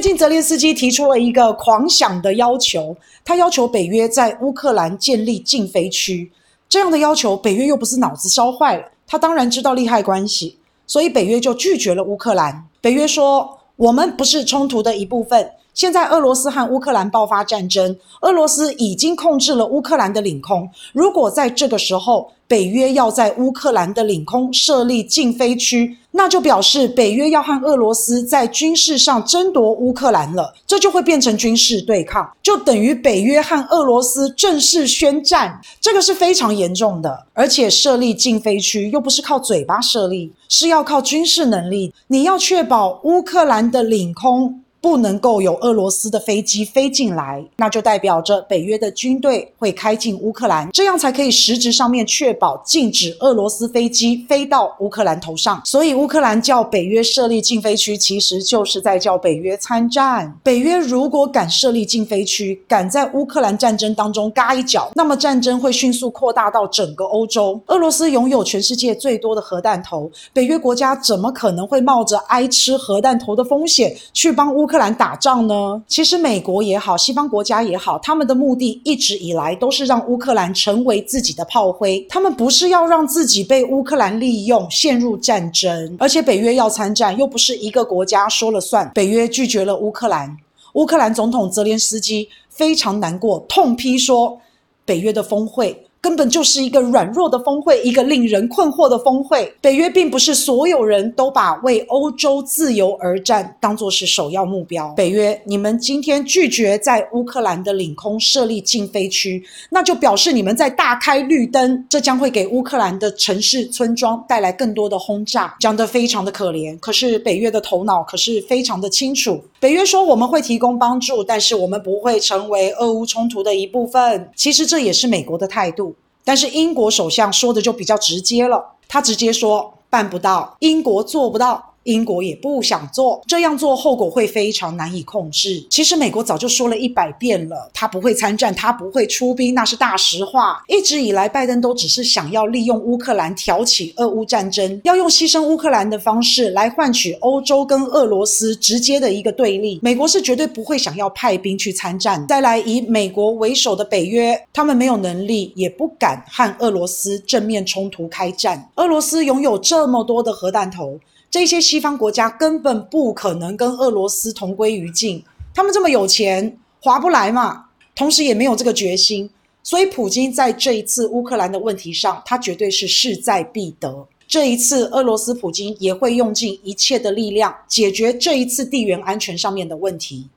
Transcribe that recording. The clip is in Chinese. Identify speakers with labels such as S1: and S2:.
S1: 最近泽连斯基提出了一个狂想的要求，他要求北约在乌克兰建立禁飞区。这样的要求，北约又不是脑子烧坏了，他当然知道利害关系，所以北约就拒绝了乌克兰。北约说：“我们不是冲突的一部分。”现在俄罗斯和乌克兰爆发战争，俄罗斯已经控制了乌克兰的领空。如果在这个时候北约要在乌克兰的领空设立禁飞区，那就表示北约要和俄罗斯在军事上争夺乌克兰了，这就会变成军事对抗，就等于北约和俄罗斯正式宣战。这个是非常严重的，而且设立禁飞区又不是靠嘴巴设立，是要靠军事能力。你要确保乌克兰的领空。不能够有俄罗斯的飞机飞进来，那就代表着北约的军队会开进乌克兰，这样才可以实质上面确保禁止俄罗斯飞机飞到乌克兰头上。所以乌克兰叫北约设立禁飞区，其实就是在叫北约参战。北约如果敢设立禁飞区，敢在乌克兰战争当中嘎一脚，那么战争会迅速扩大到整个欧洲。俄罗斯拥有全世界最多的核弹头，北约国家怎么可能会冒着挨吃核弹头的风险去帮乌克兰打仗呢？其实美国也好，西方国家也好，他们的目的一直以来都是让乌克兰成为自己的炮灰。他们不是要让自己被乌克兰利用，陷入战争。而且北约要参战，又不是一个国家说了算。北约拒绝了乌克兰，乌克兰总统泽连斯基非常难过，痛批说，北约的峰会。根本就是一个软弱的峰会，一个令人困惑的峰会。北约并不是所有人都把为欧洲自由而战当作是首要目标。北约，你们今天拒绝在乌克兰的领空设立禁飞区，那就表示你们在大开绿灯，这将会给乌克兰的城市村庄带来更多的轰炸。讲得非常的可怜，可是北约的头脑可是非常的清楚。北约说我们会提供帮助，但是我们不会成为俄乌冲突的一部分。其实这也是美国的态度。但是英国首相说的就比较直接了，他直接说办不到，英国做不到。英国也不想做，这样做后果会非常难以控制。其实美国早就说了一百遍了，他不会参战，他不会出兵，那是大实话。一直以来，拜登都只是想要利用乌克兰挑起俄乌战争，要用牺牲乌克兰的方式来换取欧洲跟俄罗斯直接的一个对立。美国是绝对不会想要派兵去参战。再来，以美国为首的北约，他们没有能力，也不敢和俄罗斯正面冲突开战。俄罗斯拥有这么多的核弹头。这些西方国家根本不可能跟俄罗斯同归于尽，他们这么有钱，划不来嘛。同时也没有这个决心，所以普京在这一次乌克兰的问题上，他绝对是势在必得。这一次，俄罗斯普京也会用尽一切的力量解决这一次地缘安全上面的问题。